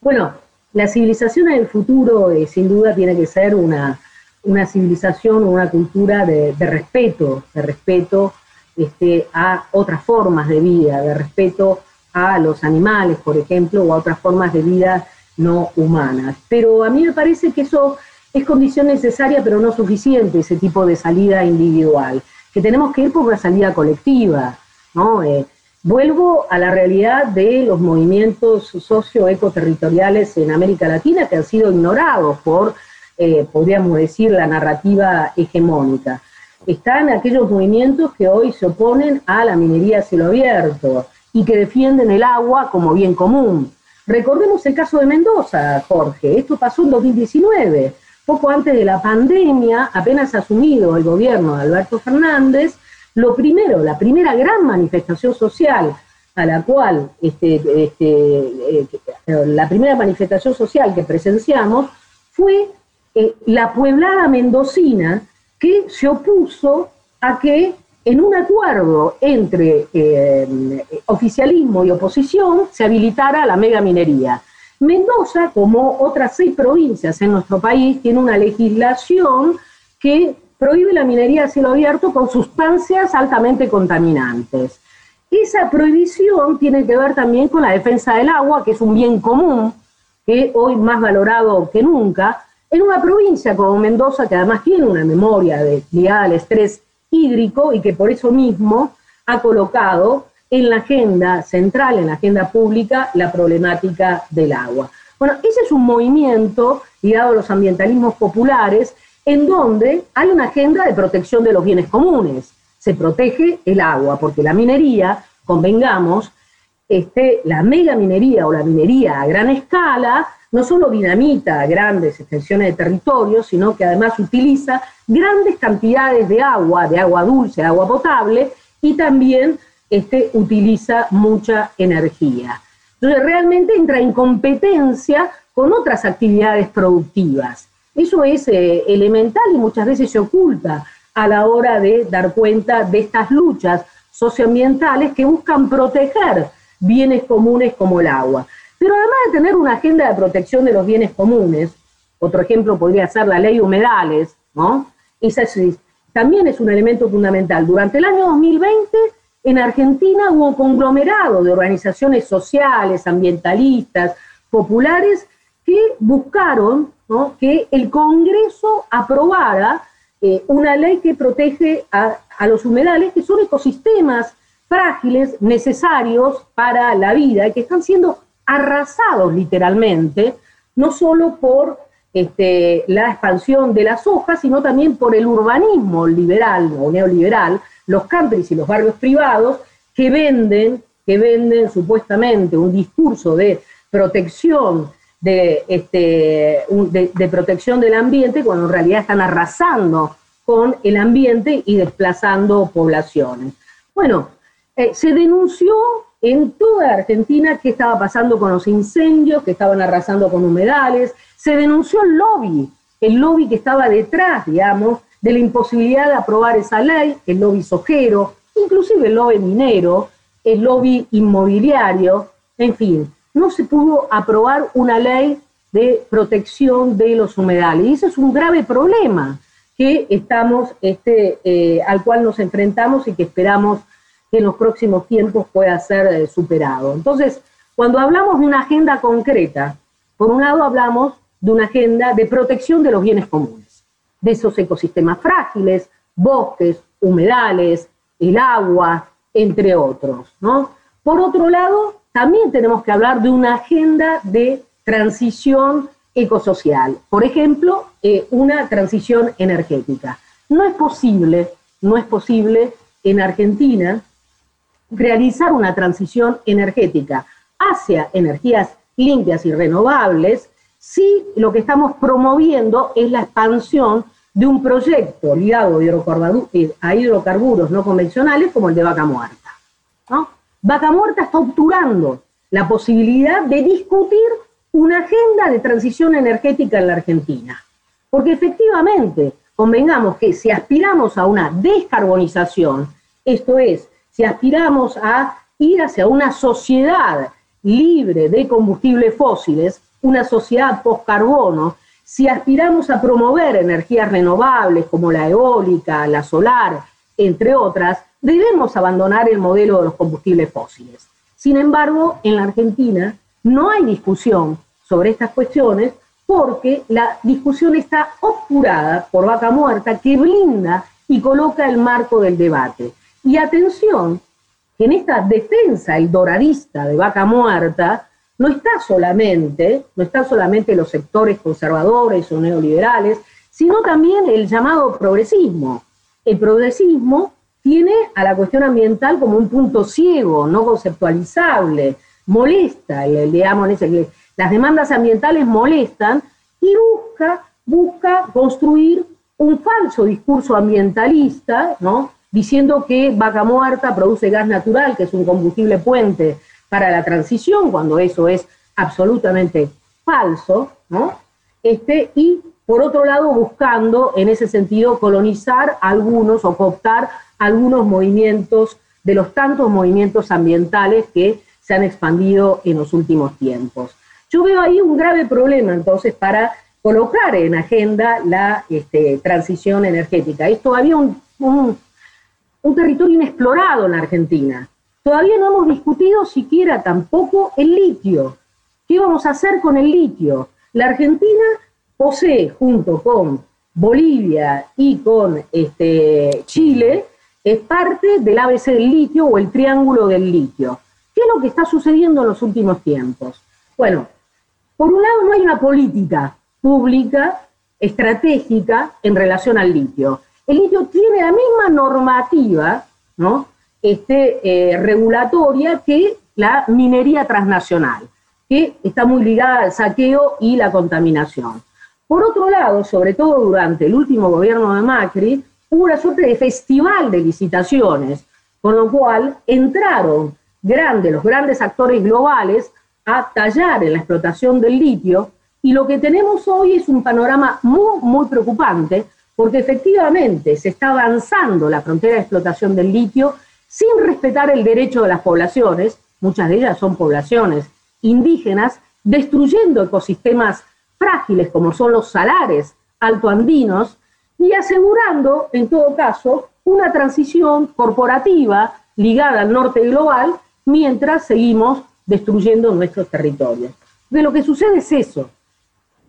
Bueno, la civilización en el futuro eh, sin duda tiene que ser una, una civilización, una cultura de, respeto, de respeto este, a otras formas de vida, de respeto a los animales, por ejemplo, o a otras formas de vida no humanas. Pero a mí me parece que eso es condición necesaria, pero no suficiente, ese tipo de salida individual, que tenemos que ir por una salida colectiva, ¿no? Eh, vuelvo a la realidad de los movimientos socio-ecoterritoriales en América Latina que han sido ignorados por, eh, podríamos decir, la narrativa hegemónica están aquellos movimientos que hoy se oponen a la minería a cielo abierto y que defienden el agua como bien común. Recordemos el caso de Mendoza, Jorge. Esto pasó en 2019, poco antes de la pandemia, apenas asumido el gobierno de Alberto Fernández. Lo primero, la primera gran manifestación social a la cual, este, este, eh, la primera manifestación social que presenciamos fue eh, la pueblada mendocina que se opuso a que en un acuerdo entre eh, oficialismo y oposición se habilitara la megaminería. Mendoza, como otras seis provincias en nuestro país, tiene una legislación que prohíbe la minería a cielo abierto con sustancias altamente contaminantes. Esa prohibición tiene que ver también con la defensa del agua, que es un bien común, que hoy más valorado que nunca, en una provincia como Mendoza, que además tiene una memoria de, ligada al estrés hídrico y que por eso mismo ha colocado en la agenda central, en la agenda pública, la problemática del agua. Bueno, ese es un movimiento ligado a los ambientalismos populares en donde hay una agenda de protección de los bienes comunes. Se protege el agua, porque la minería, convengamos, este, la mega minería o la minería a gran escala no solo dinamita grandes extensiones de territorio, sino que además utiliza grandes cantidades de agua, de agua dulce, de agua potable, y también este, utiliza mucha energía. Entonces realmente entra en competencia con otras actividades productivas. Eso es eh, elemental y muchas veces se oculta a la hora de dar cuenta de estas luchas socioambientales que buscan proteger bienes comunes como el agua. Pero además de tener una agenda de protección de los bienes comunes, otro ejemplo podría ser la ley humedales, ¿no? Esa también es un elemento fundamental. Durante el año 2020 en Argentina hubo un conglomerado de organizaciones sociales, ambientalistas, populares, que buscaron que el Congreso aprobara eh, una ley que protege a, los humedales, que son ecosistemas frágiles, necesarios para la vida, y que están siendo arrasados literalmente, no solo por este, la expansión de las hojas, sino también por el urbanismo liberal o neoliberal, los campings y los barrios privados que venden, que venden supuestamente un discurso de protección de, este, de, protección del ambiente, cuando en realidad están arrasando con el ambiente y desplazando poblaciones. Bueno, eh, se denunció en toda Argentina qué estaba pasando con los incendios, que estaban arrasando con humedales. Se denunció el lobby, el lobby que estaba detrás, digamos, de la imposibilidad de aprobar esa ley, el lobby sojero, inclusive el lobby minero, el lobby inmobiliario, en fin, no se pudo aprobar una ley de protección de los humedales. Y ese es un grave problema que estamos, este, eh, al cual nos enfrentamos y que esperamos que en los próximos tiempos pueda ser eh, superado. Entonces, cuando hablamos de una agenda concreta, por un lado hablamos de una agenda de protección de los bienes comunes, de esos ecosistemas frágiles, bosques, humedales, el agua, entre otros. ¿no? Por otro lado, también tenemos que hablar de una agenda de transición ecosocial. Por ejemplo, eh, una transición energética. No es posible, no es posible en Argentina realizar una transición energética hacia energías limpias y renovables si lo que estamos promoviendo es la expansión de un proyecto ligado eh, a hidrocarburos no convencionales como el de Vaca Muerta. Vaca Muerta está obturando la posibilidad de discutir una agenda de transición energética en la Argentina. Porque efectivamente, convengamos que si aspiramos a una descarbonización, esto es, si aspiramos a ir hacia una sociedad libre de combustibles fósiles, una sociedad post-carbono, si aspiramos a promover energías renovables como la eólica, la solar, entre otras, debemos abandonar el modelo de los combustibles fósiles. Sin embargo, en la Argentina no hay discusión sobre estas cuestiones porque la discusión está obturada por vaca muerta que blinda y coloca el marco del debate. Y atención, en esta defensa el doradista de vaca muerta no está solamente, no están solamente los sectores conservadores o neoliberales, sino también el llamado progresismo. El progresismo tiene a la cuestión ambiental como un punto ciego, no conceptualizable, molesta, digamos, las demandas ambientales molestan y busca, busca construir un falso discurso ambientalista, ¿no? diciendo que vaca muerta produce gas natural, que es un combustible puente para la transición, cuando eso es absolutamente falso, ¿no? Este, y por otro lado buscando en ese sentido colonizar algunos o cooptar algunos movimientos, de los tantos movimientos ambientales que se han expandido en los últimos tiempos. Yo veo ahí un grave problema entonces para colocar en agenda la este, transición energética. Es todavía un, un territorio inexplorado en la Argentina. Todavía no hemos discutido siquiera tampoco el litio. ¿Qué vamos a hacer con el litio? La Argentina posee, junto con Bolivia y con este, Chile, es parte del ABC del litio o el triángulo del litio. ¿Qué es lo que está sucediendo en los últimos tiempos? Bueno, por un lado no hay una política pública estratégica en relación al litio. El litio tiene la misma normativa ¿no? este, eh, regulatoria que la minería transnacional, que está muy ligada al saqueo y la contaminación. Por otro lado, sobre todo durante el último gobierno de Macri, hubo una suerte de festival de licitaciones, con lo cual entraron grandes, los grandes actores globales a tallar en la explotación del litio y lo que tenemos hoy es un panorama muy, muy preocupante porque efectivamente se está avanzando la frontera de explotación del litio sin respetar el derecho de las poblaciones, muchas de ellas son poblaciones indígenas, destruyendo ecosistemas frágiles como son los salares altoandinos y asegurando, en todo caso, una transición corporativa ligada al norte global mientras seguimos destruyendo nuestros territorios. De lo que sucede es eso.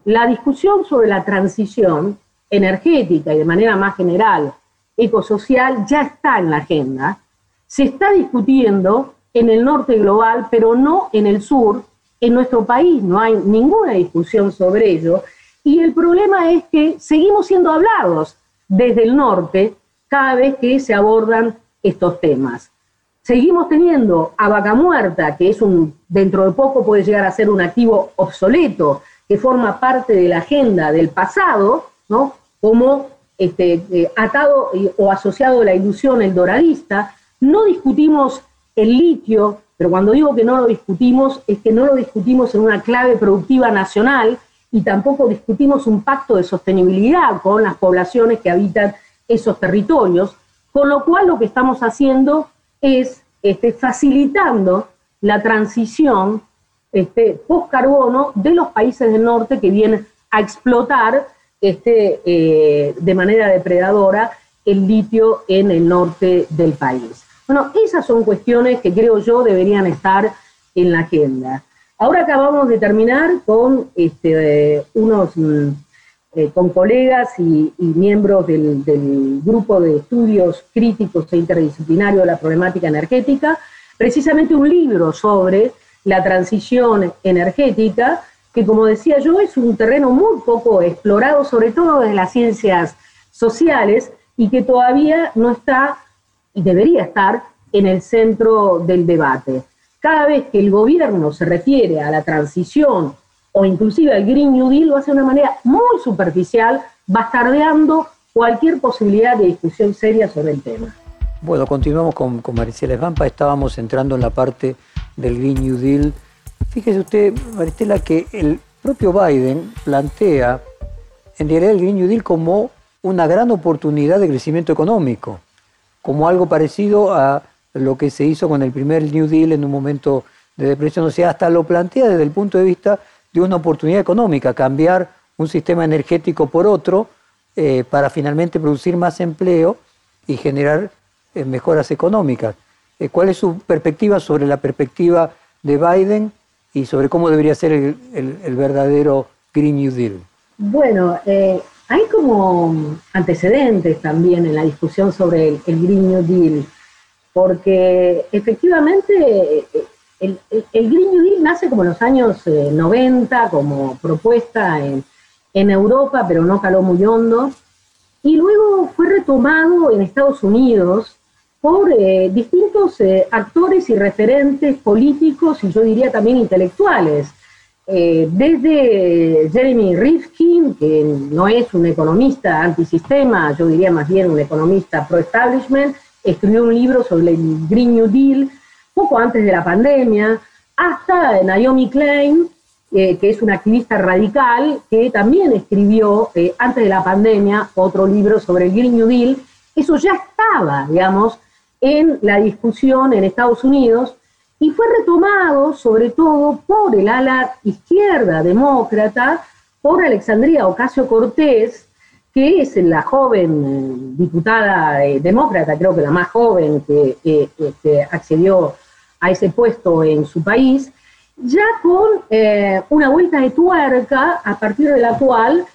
La discusión sobre la transición energética y de manera más general ecosocial ya está en la agenda. Se está discutiendo en el norte global, pero no en el sur. En nuestro país no hay ninguna discusión sobre ello y el problema es que seguimos siendo hablados desde el norte cada vez que se abordan estos temas. Seguimos teniendo a Vaca Muerta, que es un, dentro de poco puede llegar a ser un activo obsoleto, que forma parte de la agenda del pasado, ¿no? como este, eh, atado o asociado a la ilusión el doradista. No discutimos el litio, pero cuando digo que no lo discutimos, es que no lo discutimos en una clave productiva nacional, y tampoco discutimos un pacto de sostenibilidad con las poblaciones que habitan esos territorios, con lo cual lo que estamos haciendo es este, facilitando la transición este, post-carbono de los países del norte que vienen a explotar este, eh, de manera depredadora el litio en el norte del país. Bueno, esas son cuestiones que creo yo deberían estar en la agenda. Ahora acabamos de terminar con este, unos mm, eh, con colegas y, miembros del, del, grupo de estudios críticos e interdisciplinarios de la problemática energética, precisamente un libro sobre la transición energética, que como decía yo es un terreno muy poco explorado, sobre todo desde las ciencias sociales, y que todavía no está y debería estar en el centro del debate. Cada vez que el gobierno se refiere a la transición o inclusive el Green New Deal lo hace de una manera muy superficial, bastardeando cualquier posibilidad de discusión seria sobre el tema. Bueno, continuamos con, con Maricela estábamos entrando en la parte del Green New Deal. Fíjese usted, Maristela, que el propio Biden plantea en realidad el Green New Deal como una gran oportunidad de crecimiento económico, como algo parecido a lo que se hizo con el primer New Deal en un momento de depresión. O sea, hasta lo plantea desde el punto de vista de una oportunidad económica, cambiar un sistema energético por otro eh, para finalmente producir más empleo y generar eh, mejoras económicas. Eh, ¿Cuál es su perspectiva sobre la perspectiva de Biden y sobre cómo debería ser el, verdadero Green New Deal? Bueno, hay como antecedentes también en la discusión sobre el Green New Deal, porque efectivamente el, Green New Deal nace como en los años 90, eh, como propuesta en, Europa, pero no caló muy hondo, y luego fue retomado en Estados Unidos por eh, distintos eh, actores y referentes políticos y yo diría también intelectuales. desde Jeremy Rifkin, que no es un economista antisistema, yo diría más bien un economista pro-establishment, escribió un libro sobre el Green New Deal, poco antes de la pandemia, hasta Naomi Klein, eh, que es una activista radical, que también escribió eh, antes de la pandemia otro libro sobre el Green New Deal. Eso ya estaba, digamos, en la discusión en Estados Unidos y fue retomado sobre todo por el ala izquierda demócrata, por Alexandria Ocasio Cortés, que es la joven eh, diputada demócrata, creo que la más joven que, que accedió a ese puesto en su país, ya con eh, una vuelta de tuerca a partir de la cual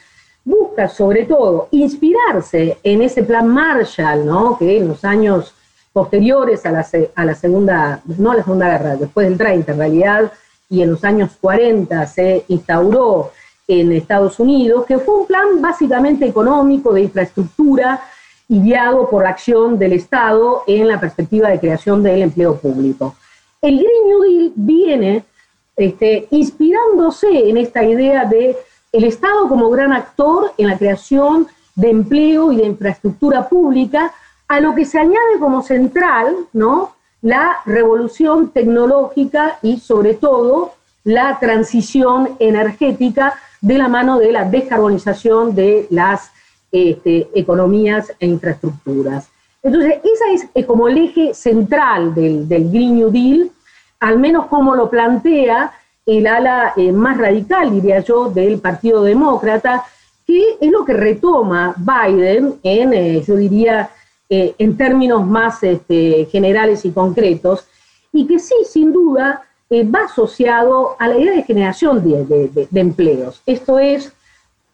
busca sobre todo inspirarse en ese plan Marshall, ¿no? que en los años posteriores a la, a la segunda, no a la segunda guerra, después del 30 en realidad, y en los años 40 se instauró en Estados Unidos, que fue un plan básicamente económico de infraestructura y guiado por la acción del Estado en la perspectiva de creación del empleo público. El Green New Deal viene este, inspirándose en esta idea de el Estado como gran actor en la creación de empleo y de infraestructura pública, a lo que se añade como central, ¿no? La revolución tecnológica y sobre todo la transición energética de la mano de la descarbonización de las este, economías e infraestructuras. Entonces, ese es, como el eje central del, Green New Deal, al menos como lo plantea el ala eh, más radical, diría yo, del Partido Demócrata, que es lo que retoma Biden en, eh, yo diría, eh, en términos más este, generales y concretos, y que sí, sin duda, va asociado a la idea de generación de, empleos. Esto es,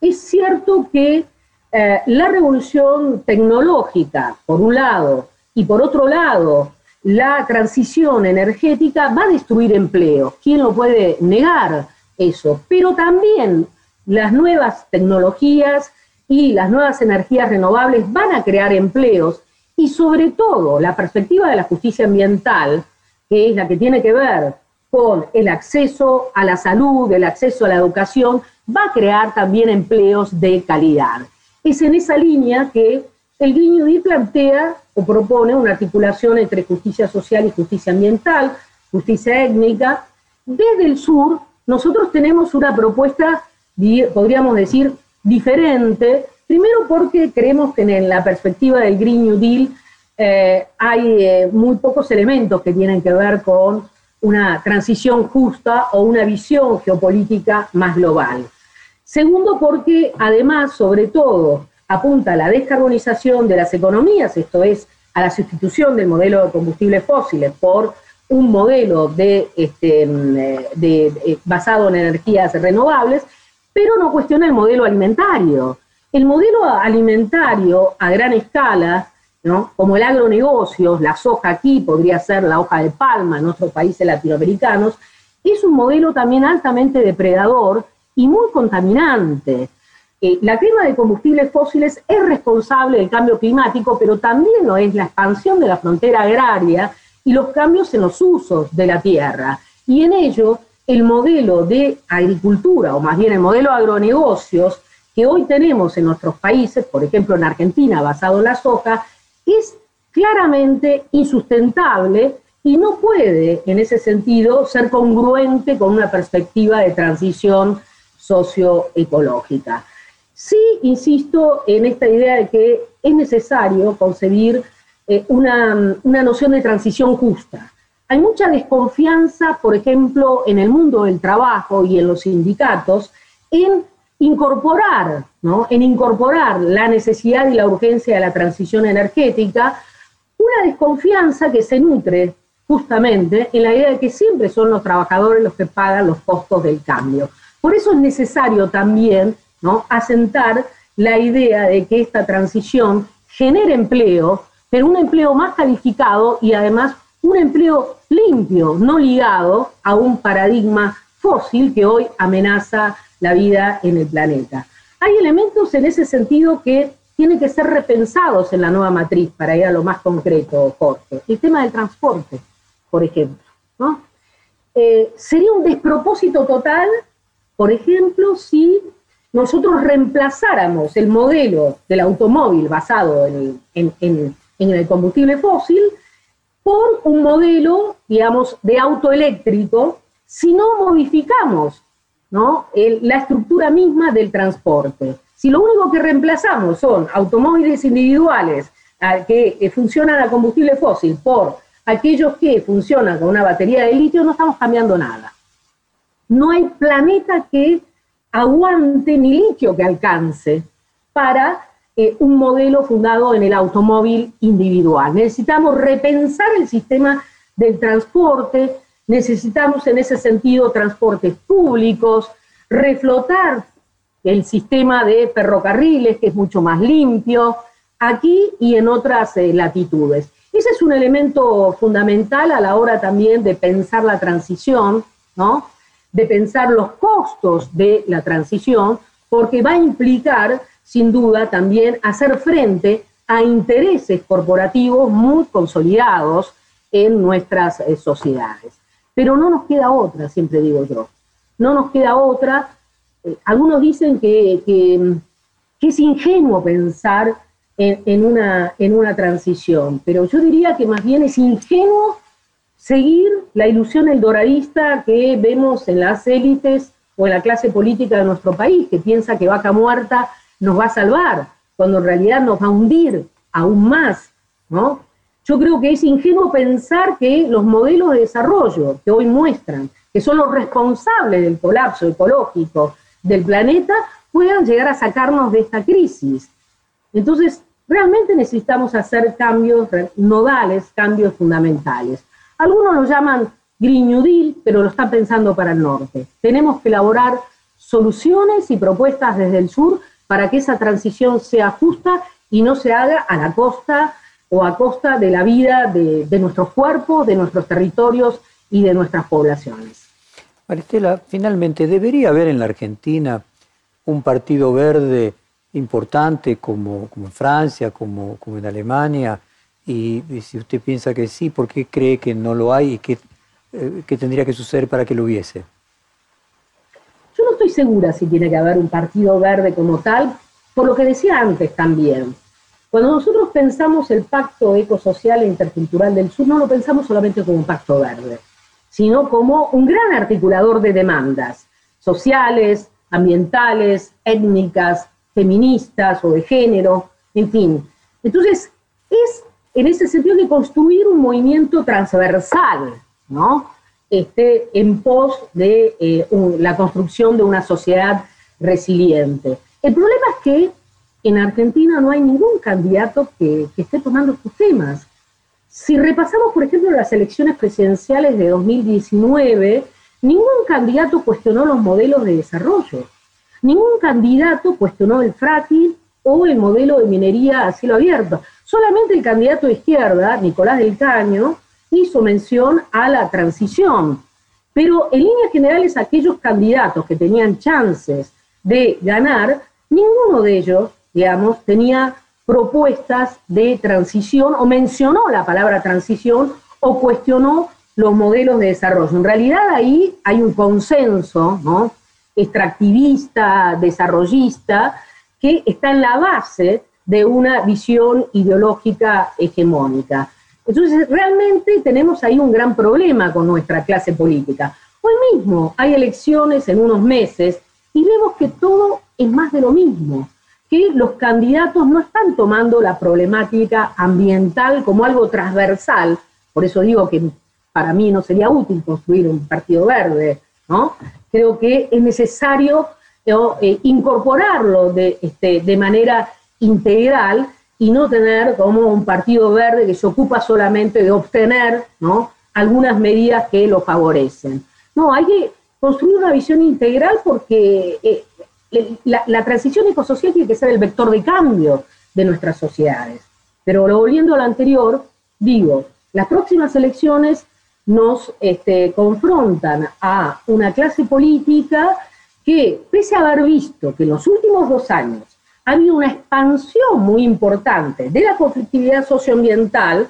es cierto que eh, la revolución tecnológica, por un lado, y por otro lado, la transición energética va a destruir empleo. ¿Quién lo puede negar eso? Pero también las nuevas tecnologías y las nuevas energías renovables van a crear empleos y sobre todo la perspectiva de la justicia ambiental, que es la que tiene que ver con el acceso a la salud, el acceso a la educación, va a crear también empleos de calidad. Es en esa línea que el Green New Deal plantea o propone una articulación entre justicia social y justicia ambiental, justicia étnica. Desde el sur, nosotros tenemos una propuesta, podríamos decir, diferente, primero porque creemos que en la perspectiva del Green New Deal eh, hay eh, muy pocos elementos que tienen que ver con una transición justa o una visión geopolítica más global. Segundo, porque además, sobre todo, apunta a la descarbonización de las economías, esto es, a la sustitución del modelo de combustibles fósiles por un modelo de, este, mm, eh, basado en energías renovables, pero no cuestiona el modelo alimentario. El modelo alimentario a gran escala, como el agronegocio, la soja aquí podría ser la hoja de palma en otros países latinoamericanos, es un modelo también altamente depredador y muy contaminante. Eh, la quema de combustibles fósiles es responsable del cambio climático, pero también lo es la expansión de la frontera agraria y los cambios en los usos de la tierra. Y en ello, el modelo de agricultura, o más bien el modelo de agronegocios que hoy tenemos en nuestros países, por ejemplo en Argentina, basado en la soja, es claramente insustentable y no puede, en ese sentido, ser congruente con una perspectiva de transición socioecológica. Sí, insisto en esta idea de que es necesario concebir eh, una, una noción de transición justa. Hay mucha desconfianza, por ejemplo, en el mundo del trabajo y en los sindicatos, en incorporar, ¿no? en incorporar la necesidad y la urgencia de la transición energética, una desconfianza que se nutre justamente en la idea de que siempre son los trabajadores los que pagan los costos del cambio. Por eso es necesario también ¿no? asentar la idea de que esta transición genere empleo, pero un empleo más calificado y además un empleo limpio, no ligado a un paradigma fósil que hoy amenaza la vida en el planeta. Hay elementos en ese sentido que tienen que ser repensados en la nueva matriz, para ir a lo más concreto, Jorge. El tema del transporte por ejemplo. ¿no? Eh, sería un despropósito total, por ejemplo, si nosotros reemplazáramos el modelo del automóvil basado en, el combustible fósil por un modelo, digamos, de auto eléctrico, si no modificamos la estructura misma del transporte. Si lo único que reemplazamos son automóviles individuales que, que funcionan a combustible fósil por aquellos que funcionan con una batería de litio, no estamos cambiando nada. No hay planeta que aguante ni litio que alcance para eh, un modelo fundado en el automóvil individual. Necesitamos repensar el sistema del transporte, necesitamos en ese sentido transportes públicos, reflotar el sistema de ferrocarriles, que es mucho más limpio, aquí y en otras eh, latitudes. Ese es un elemento fundamental a la hora también de pensar la transición, ¿no? de pensar los costos de la transición, porque va a implicar, sin duda, también hacer frente a intereses corporativos muy consolidados en nuestras eh, sociedades. Pero no nos queda otra, siempre digo yo. No nos queda otra. Eh, algunos dicen que, es ingenuo pensar en, una, en una transición. Pero yo diría que más bien es ingenuo seguir la ilusión eldoradista que vemos en las élites o en la clase política de nuestro país, que piensa que vaca muerta nos va a salvar, cuando en realidad nos va a hundir aún más, ¿no? Yo creo que es ingenuo pensar que los modelos de desarrollo que hoy muestran, que son los responsables del colapso ecológico del planeta, puedan llegar a sacarnos de esta crisis. Entonces, realmente necesitamos hacer cambios nodales, cambios fundamentales. Algunos lo llaman Green New Deal, pero lo están pensando para el norte. Tenemos que elaborar soluciones y propuestas desde el sur para que esa transición sea justa y no se haga a la costa o a costa de la vida de, de nuestros cuerpos, de nuestros territorios y de nuestras poblaciones. Maristela, finalmente, ¿debería haber en la Argentina un partido verde importante como, como en Francia, como, como en Alemania, y, si usted piensa que sí, ¿por qué cree que no lo hay y qué, eh, qué tendría que suceder para que lo hubiese? Yo no estoy segura si tiene que haber un partido verde como tal, por lo que decía antes también. Cuando nosotros pensamos el pacto ecosocial e intercultural del sur, no lo pensamos solamente como un pacto verde, sino como un gran articulador de demandas sociales, ambientales, étnicas, feministas o de género, en fin. Entonces, es en ese sentido de construir un movimiento transversal, ¿no? Este, en pos de eh, la construcción de una sociedad resiliente. El problema es que en Argentina no hay ningún candidato que, esté tomando estos temas. Si repasamos, por ejemplo, las elecciones presidenciales de 2019, ningún candidato cuestionó los modelos de desarrollo. Ningún candidato cuestionó el fracking o el modelo de minería a cielo abierto. Solamente el candidato de izquierda, Nicolás del Caño, hizo mención a la transición. Pero en líneas generales, aquellos candidatos que tenían chances de ganar, ninguno de ellos, digamos, tenía propuestas de transición o mencionó la palabra transición o cuestionó los modelos de desarrollo. En realidad ahí hay un consenso ¿no? extractivista, desarrollista, que está en la base de una visión ideológica hegemónica. Entonces, realmente tenemos ahí un gran problema con nuestra clase política. Hoy mismo hay elecciones en unos meses y vemos que todo es más de lo mismo, que los candidatos no están tomando la problemática ambiental como algo transversal, por eso digo que para mí no sería útil construir un partido verde, ¿no? Creo que es necesario eh, incorporarlo de, este, de manera integral y no tener como un partido verde que se ocupa solamente de obtener ¿no? algunas medidas que lo favorecen. No, hay que construir una visión integral porque eh, la, transición ecosocial tiene que ser el vector de cambio de nuestras sociedades. Pero volviendo a lo anterior, digo, las próximas elecciones nos este, confrontan a una clase política que, pese a haber visto que en los últimos dos años ha habido una expansión muy importante de la conflictividad socioambiental,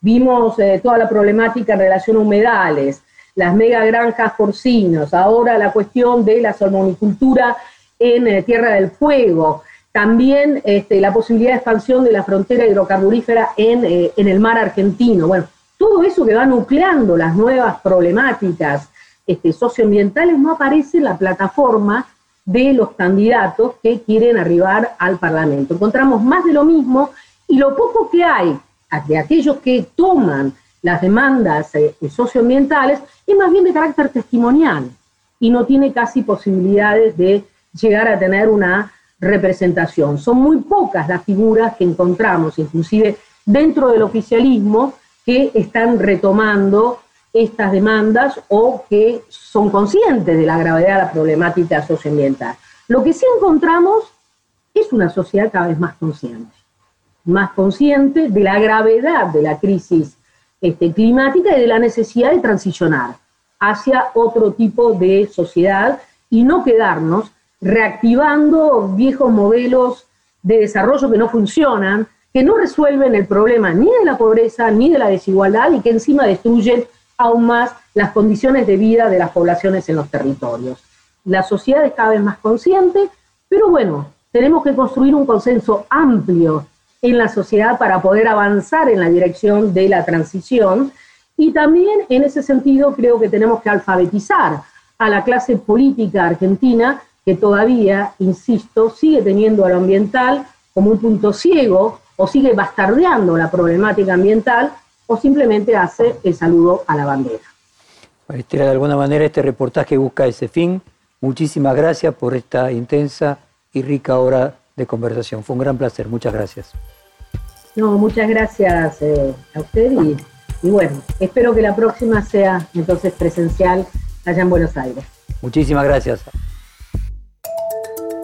vimos eh, toda la problemática en relación a humedales, las megagranjas porcinos, ahora la cuestión de la salmonicultura en eh, Tierra del Fuego, también este, la posibilidad de expansión de la frontera hidrocarburífera en, eh, en, el mar argentino. Bueno, todo eso que va nucleando las nuevas problemáticas este, socioambientales no aparece en la plataforma de los candidatos que quieren arribar al Parlamento. Encontramos más de lo mismo y lo poco que hay de aquellos que toman las demandas eh, socioambientales es más bien de carácter testimonial y no tiene casi posibilidades de llegar a tener una representación. Son muy pocas las figuras que encontramos, inclusive dentro del oficialismo, que están retomando estas demandas o que son conscientes de la gravedad de la problemática socioambiental. Lo que sí encontramos es una sociedad cada vez más consciente, más consciente de la gravedad de la crisis este, climática y de la necesidad de transicionar hacia otro tipo de sociedad y no quedarnos reactivando viejos modelos de desarrollo que no funcionan, que no resuelven el problema ni de la pobreza ni de la desigualdad y que encima destruyen aún más las condiciones de vida de las poblaciones en los territorios. La sociedad es cada vez más consciente, pero bueno, tenemos que construir un consenso amplio en la sociedad para poder avanzar en la dirección de la transición y también en ese sentido creo que tenemos que alfabetizar a la clase política argentina que todavía, insisto, sigue teniendo a lo ambiental como un punto ciego o sigue bastardeando la problemática ambiental o simplemente hace el saludo a la bandera. de alguna manera este reportaje busca ese fin. Muchísimas gracias por esta intensa y rica hora de conversación. Fue un gran placer. Muchas gracias. No, muchas gracias eh, a usted y, y bueno, espero que la próxima sea entonces presencial allá en Buenos Aires. Muchísimas gracias.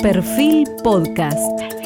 Perfil Podcast.